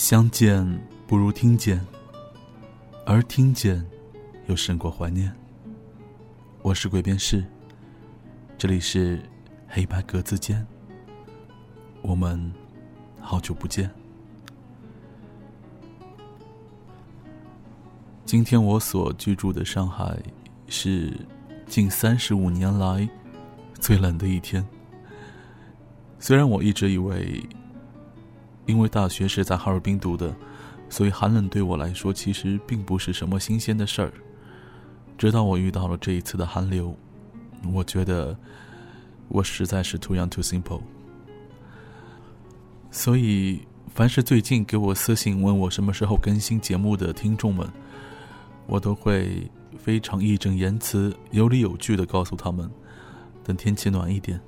相见不如听见，而听见又胜过怀念。我是鬼边士，这里是黑白格子间，我们好久不见。今天我所居住的上海是近三十五年来最冷的一天。虽然我一直以为。因为大学是在哈尔滨读的，所以寒冷对我来说其实并不是什么新鲜的事儿。直到我遇到了这一次的寒流，我觉得我实在是 too young too simple。所以，凡是最近给我私信问我什么时候更新节目的听众们，我都会非常义正言辞、有理有据的告诉他们，等天气暖一点。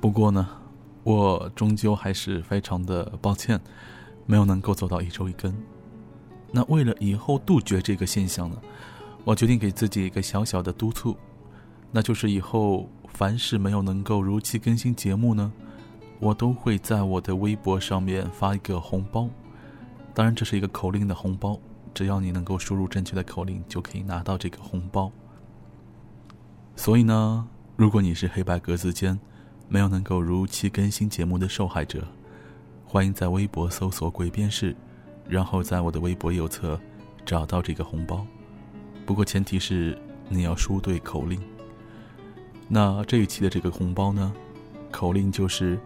不过呢。我终究还是非常的抱歉，没有能够做到一周一更。那为了以后杜绝这个现象呢，我决定给自己一个小小的督促，那就是以后凡是没有能够如期更新节目呢，我都会在我的微博上面发一个红包。当然，这是一个口令的红包，只要你能够输入正确的口令，就可以拿到这个红包。所以呢，如果你是黑白格子间。没有能够如期更新节目的受害者，欢迎在微博搜索“鬼边士”，然后在我的微博右侧找到这个红包。不过前提是你要输对口令。那这一期的这个红包呢，口令就是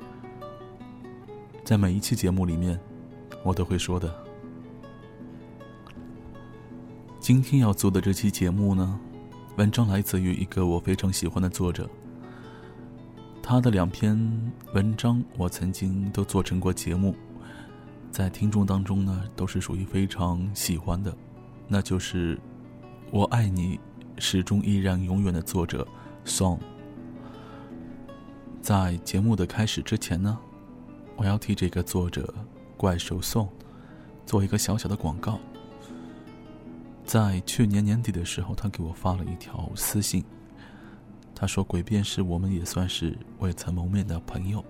在每一期节目里面我都会说的。今天要做的这期节目呢，文章来自于一个我非常喜欢的作者。他的两篇文章我曾经都做成过节目，在听众当中呢都是属于非常喜欢的，那就是《我爱你，始终依然永远》的作者 Song。在节目的开始之前呢，我要替这个作者怪兽 Song 做一个小小的广告。在去年年底的时候，他给我发了一条私信。他说：“鬼便是我们也算是未曾谋面的朋友。”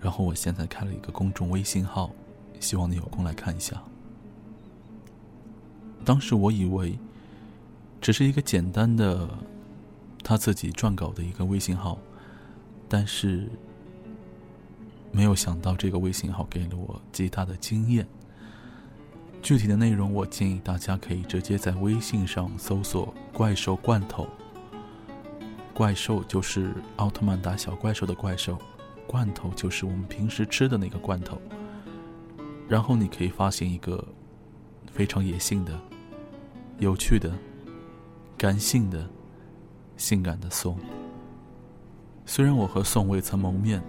然后我现在开了一个公众微信号，希望你有空来看一下。当时我以为只是一个简单的他自己撰稿的一个微信号，但是没有想到这个微信号给了我极大的惊艳。具体的内容，我建议大家可以直接在微信上搜索“怪兽罐头”。怪兽就是奥特曼打小怪兽的怪兽，罐头就是我们平时吃的那个罐头。然后你可以发现一个非常野性的、有趣的、感性的、性感的宋。虽然我和宋未曾谋面，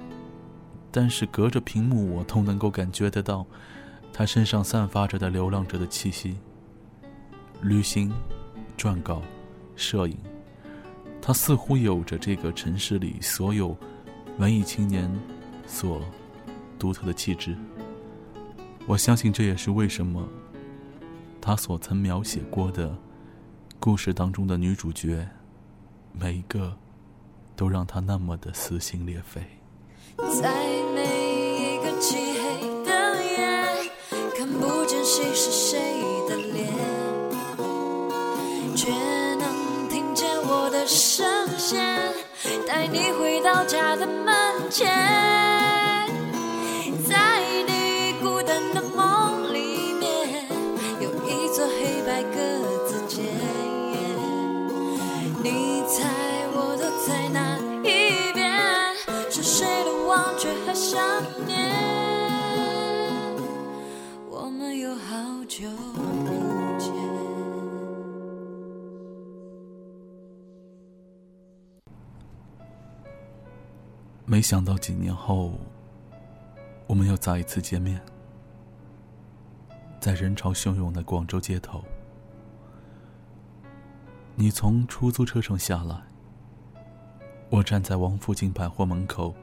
但是隔着屏幕我都能够感觉得到他身上散发着的流浪者的气息。旅行、撰稿、摄影。他似乎有着这个城市里所有文艺青年所独特的气质。我相信这也是为什么他所曾描写过的故事当中的女主角，每一个都让他那么的撕心裂肺。在前，在你孤单的梦里面，有一座黑白格子间。你猜我躲在哪一边？是谁的忘却和想念？没想到几年后，我们又再一次见面，在人潮汹涌的广州街头。你从出租车上下来，我站在王府井百货门口，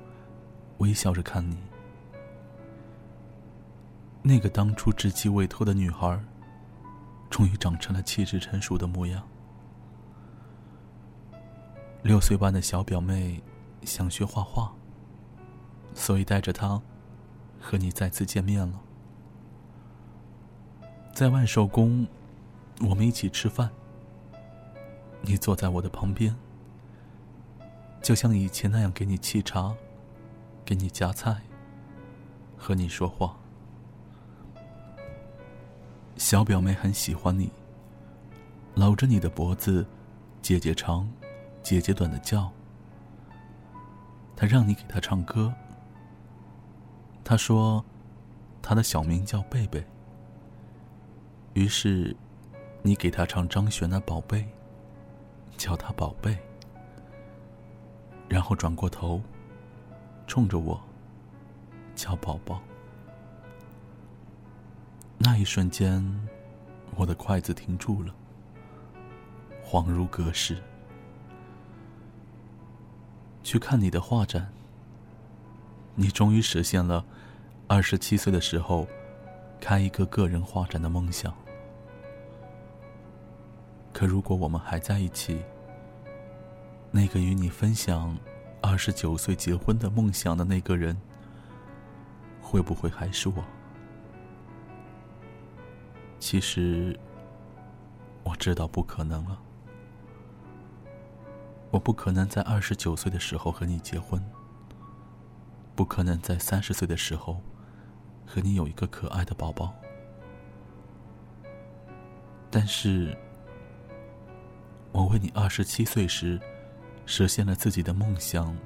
微笑着看你。那个当初稚气未脱的女孩，终于长成了气质成熟的模样。六岁半的小表妹。想学画画，所以带着他和你再次见面了。在万寿宫，我们一起吃饭。你坐在我的旁边，就像以前那样，给你沏茶，给你夹菜，和你说话。小表妹很喜欢你，搂着你的脖子，姐姐长，姐姐短的叫。她让你给她唱歌。他说，他的小名叫贝贝。于是，你给他唱张悬的《宝贝》。叫他宝贝，然后转过头，冲着我叫宝宝。那一瞬间，我的筷子停住了，恍如隔世。去看你的画展，你终于实现了二十七岁的时候开一个个人画展的梦想。可如果我们还在一起，那个与你分享二十九岁结婚的梦想的那个人，会不会还是我？其实，我知道不可能了。我不可能在二十九岁的时候和你结婚，不可能在三十岁的时候和你有一个可爱的宝宝，但是。我为你二十七岁时实现了自己的梦想，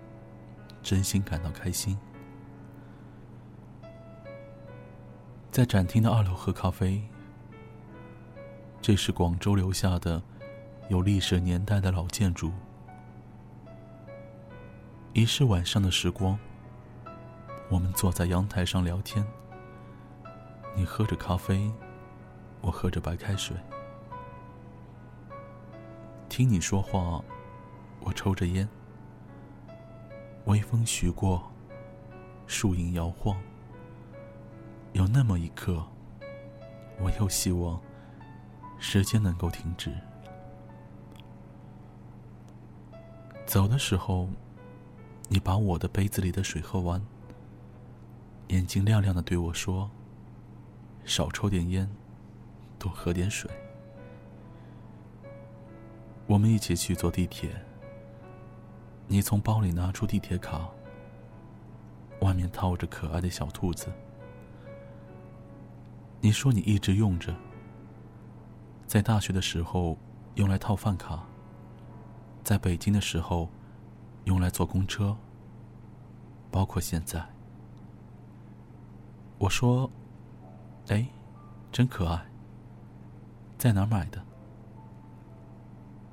真心感到开心。在展厅的二楼喝咖啡，这是广州留下的有历史年代的老建筑。一是晚上的时光，我们坐在阳台上聊天，你喝着咖啡，我喝着白开水。听你说话，我抽着烟。微风徐过，树影摇晃。有那么一刻，我又希望时间能够停止。走的时候，你把我的杯子里的水喝完，眼睛亮亮的对我说：“少抽点烟，多喝点水。”我们一起去坐地铁。你从包里拿出地铁卡，外面套着可爱的小兔子。你说你一直用着，在大学的时候用来套饭卡，在北京的时候用来坐公车，包括现在。我说：“哎，真可爱。在哪儿买的？”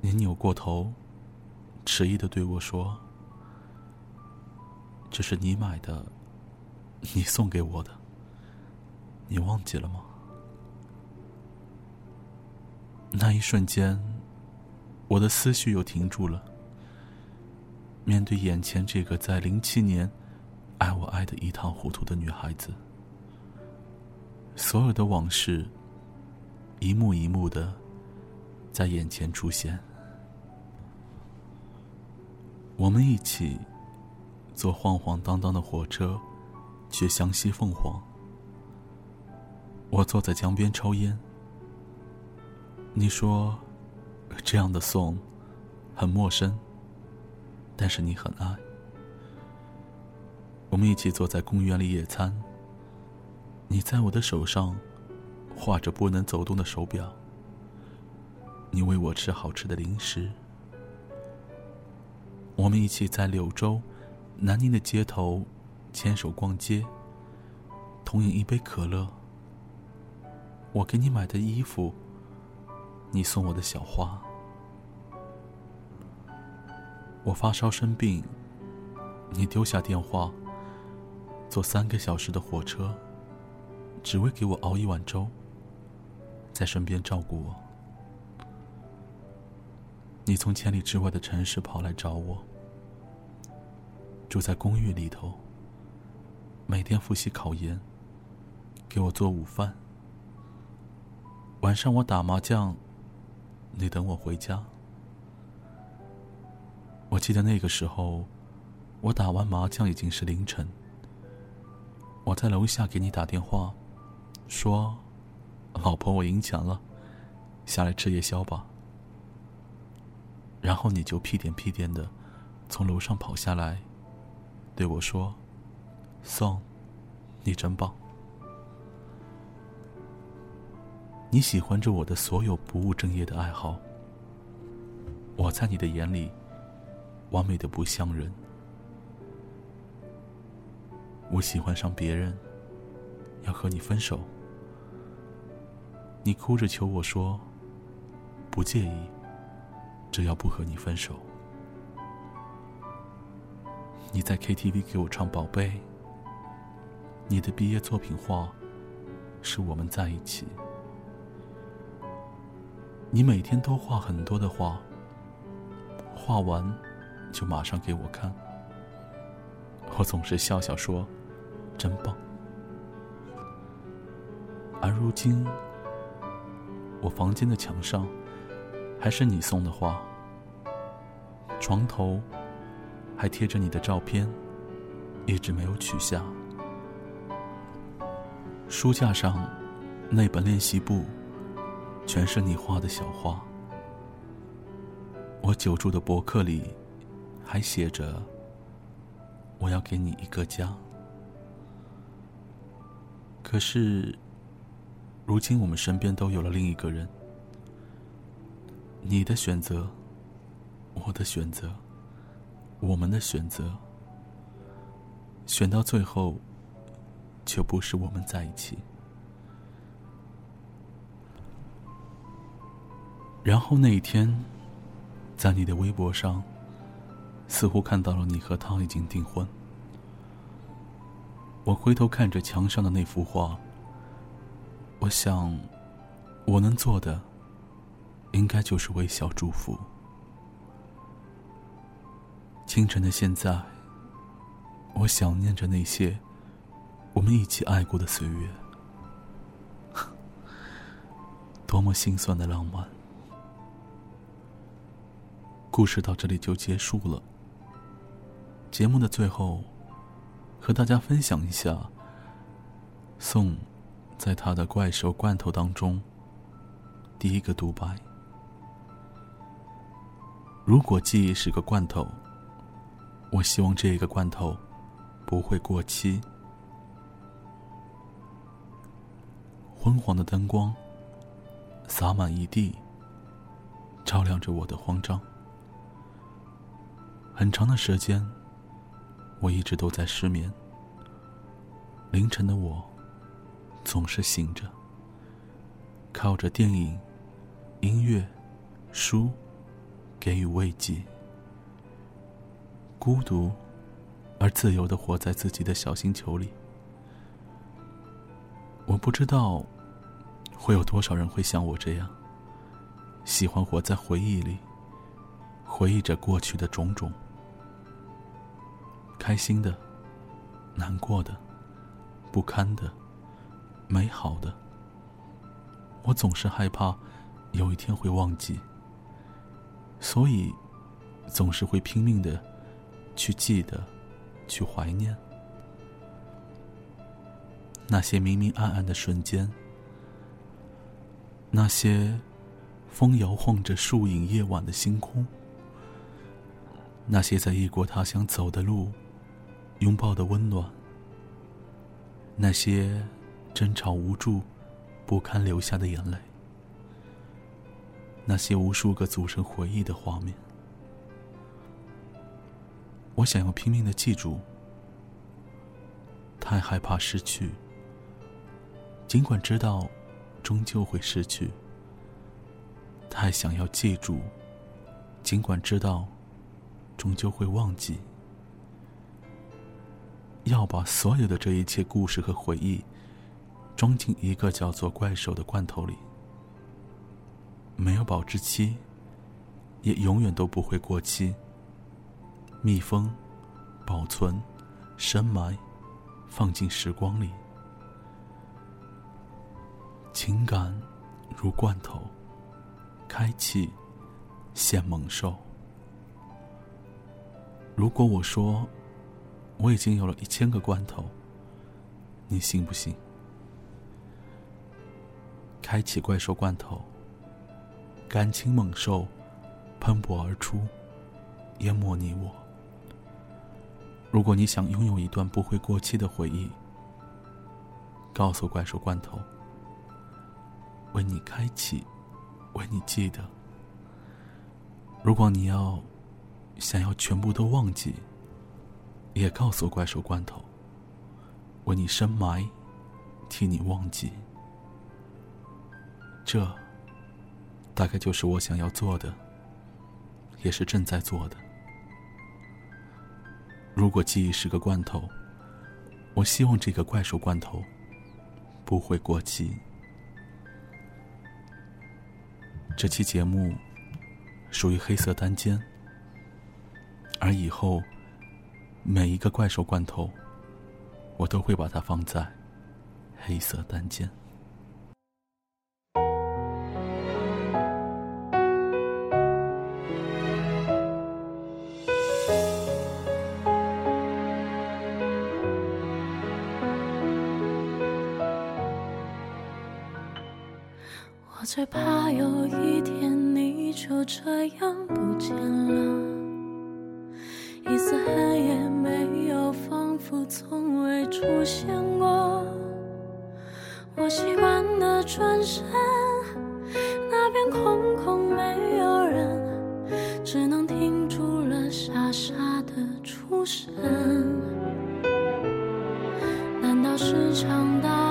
你扭过头，迟疑的对我说：“这是你买的，你送给我的。你忘记了吗？”那一瞬间，我的思绪又停住了。面对眼前这个在零七年爱我爱的一塌糊涂的女孩子，所有的往事一幕一幕的在眼前出现。我们一起坐晃晃荡荡的火车去湘西凤凰。我坐在江边抽烟。你说这样的送很陌生，但是你很爱。我们一起坐在公园里野餐。你在我的手上画着不能走动的手表。你喂我吃好吃的零食。我们一起在柳州、南宁的街头牵手逛街，同饮一杯可乐。我给你买的衣服，你送我的小花。我发烧生病，你丢下电话，坐三个小时的火车，只为给我熬一碗粥，在身边照顾我。你从千里之外的城市跑来找我，住在公寓里头，每天复习考研，给我做午饭。晚上我打麻将，你等我回家。我记得那个时候，我打完麻将已经是凌晨。我在楼下给你打电话，说：“老婆，我赢钱了，下来吃夜宵吧。”然后你就屁颠屁颠的从楼上跑下来，对我说：“宋，你真棒。”你喜欢着我的所有不务正业的爱好，我在你的眼里完美的不像人。我喜欢上别人，要和你分手。你哭着求我说：“不介意，只要不和你分手。”你在 KTV 给我唱《宝贝》，你的毕业作品画是我们在一起。你每天都画很多的画，画完就马上给我看。我总是笑笑说：“真棒。”而如今，我房间的墙上还是你送的画，床头还贴着你的照片，一直没有取下。书架上那本练习簿。全是你画的小花。我久住的博客里，还写着：“我要给你一个家。”可是，如今我们身边都有了另一个人。你的选择，我的选择，我们的选择，选到最后，却不是我们在一起。然后那一天，在你的微博上，似乎看到了你和他已经订婚。我回头看着墙上的那幅画，我想，我能做的，应该就是微笑祝福。清晨的现在，我想念着那些我们一起爱过的岁月，多么心酸的浪漫。故事到这里就结束了。节目的最后，和大家分享一下宋在他的怪兽罐头当中第一个独白：如果记忆是个罐头，我希望这一个罐头不会过期。昏黄的灯光洒满一地，照亮着我的慌张。很长的时间，我一直都在失眠。凌晨的我，总是醒着，靠着电影、音乐、书，给予慰藉。孤独，而自由的活在自己的小星球里。我不知道，会有多少人会像我这样，喜欢活在回忆里，回忆着过去的种种。开心的，难过的，不堪的，美好的。我总是害怕有一天会忘记，所以总是会拼命的去记得，去怀念那些明明暗暗的瞬间，那些风摇晃着树影夜晚的星空，那些在异国他乡走的路。拥抱的温暖，那些争吵无助、不堪流下的眼泪，那些无数个组成回忆的画面，我想要拼命的记住。太害怕失去，尽管知道终究会失去；太想要记住，尽管知道终究会忘记。要把所有的这一切故事和回忆，装进一个叫做“怪兽”的罐头里，没有保质期，也永远都不会过期。密封、保存、深埋，放进时光里。情感如罐头，开启，现猛兽。如果我说。我已经有了一千个罐头，你信不信？开启怪兽罐头，感情猛兽喷薄而出，淹没你我。如果你想拥有一段不会过期的回忆，告诉怪兽罐头，为你开启，为你记得。如果你要想要全部都忘记，也告诉怪兽罐头，为你深埋，替你忘记。这，大概就是我想要做的，也是正在做的。如果记忆是个罐头，我希望这个怪兽罐头不会过期。这期节目属于黑色单间，而以后每一个怪兽罐头，我都会把它放在黑色单间。有一天你就这样不见了，一丝痕也没有，仿佛从未出现过。我习惯的转身，那边空空没有人，只能停住了傻傻的出神。难道是场大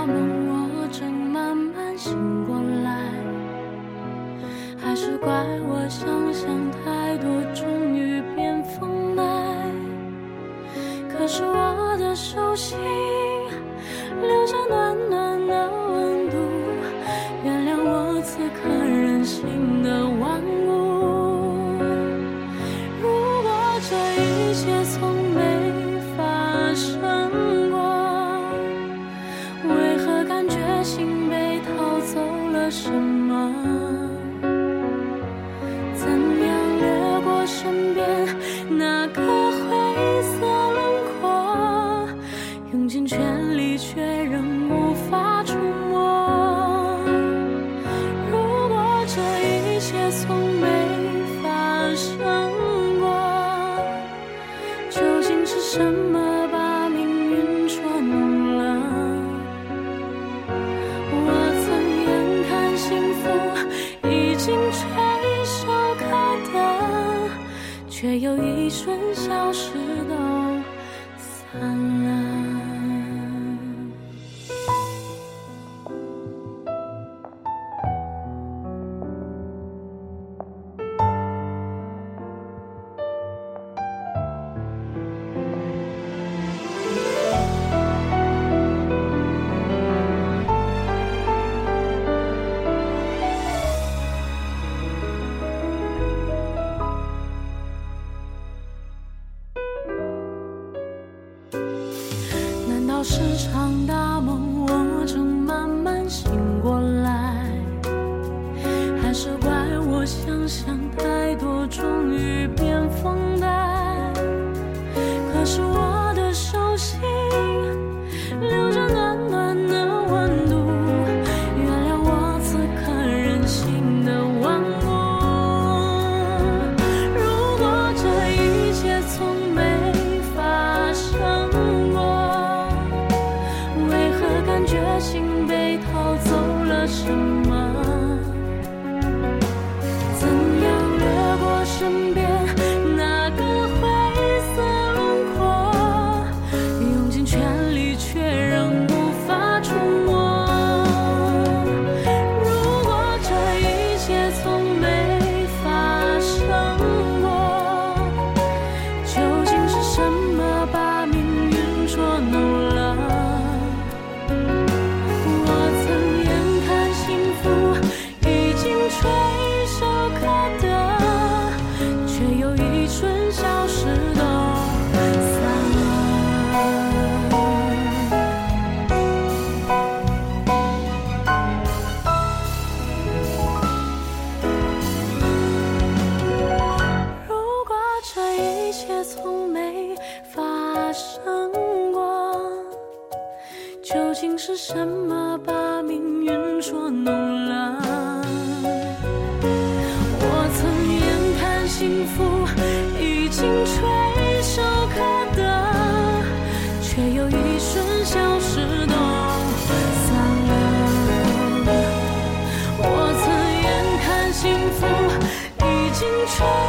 怪什么春消失都散了。如果这一切从没发生过，究竟是什么把命运捉弄了？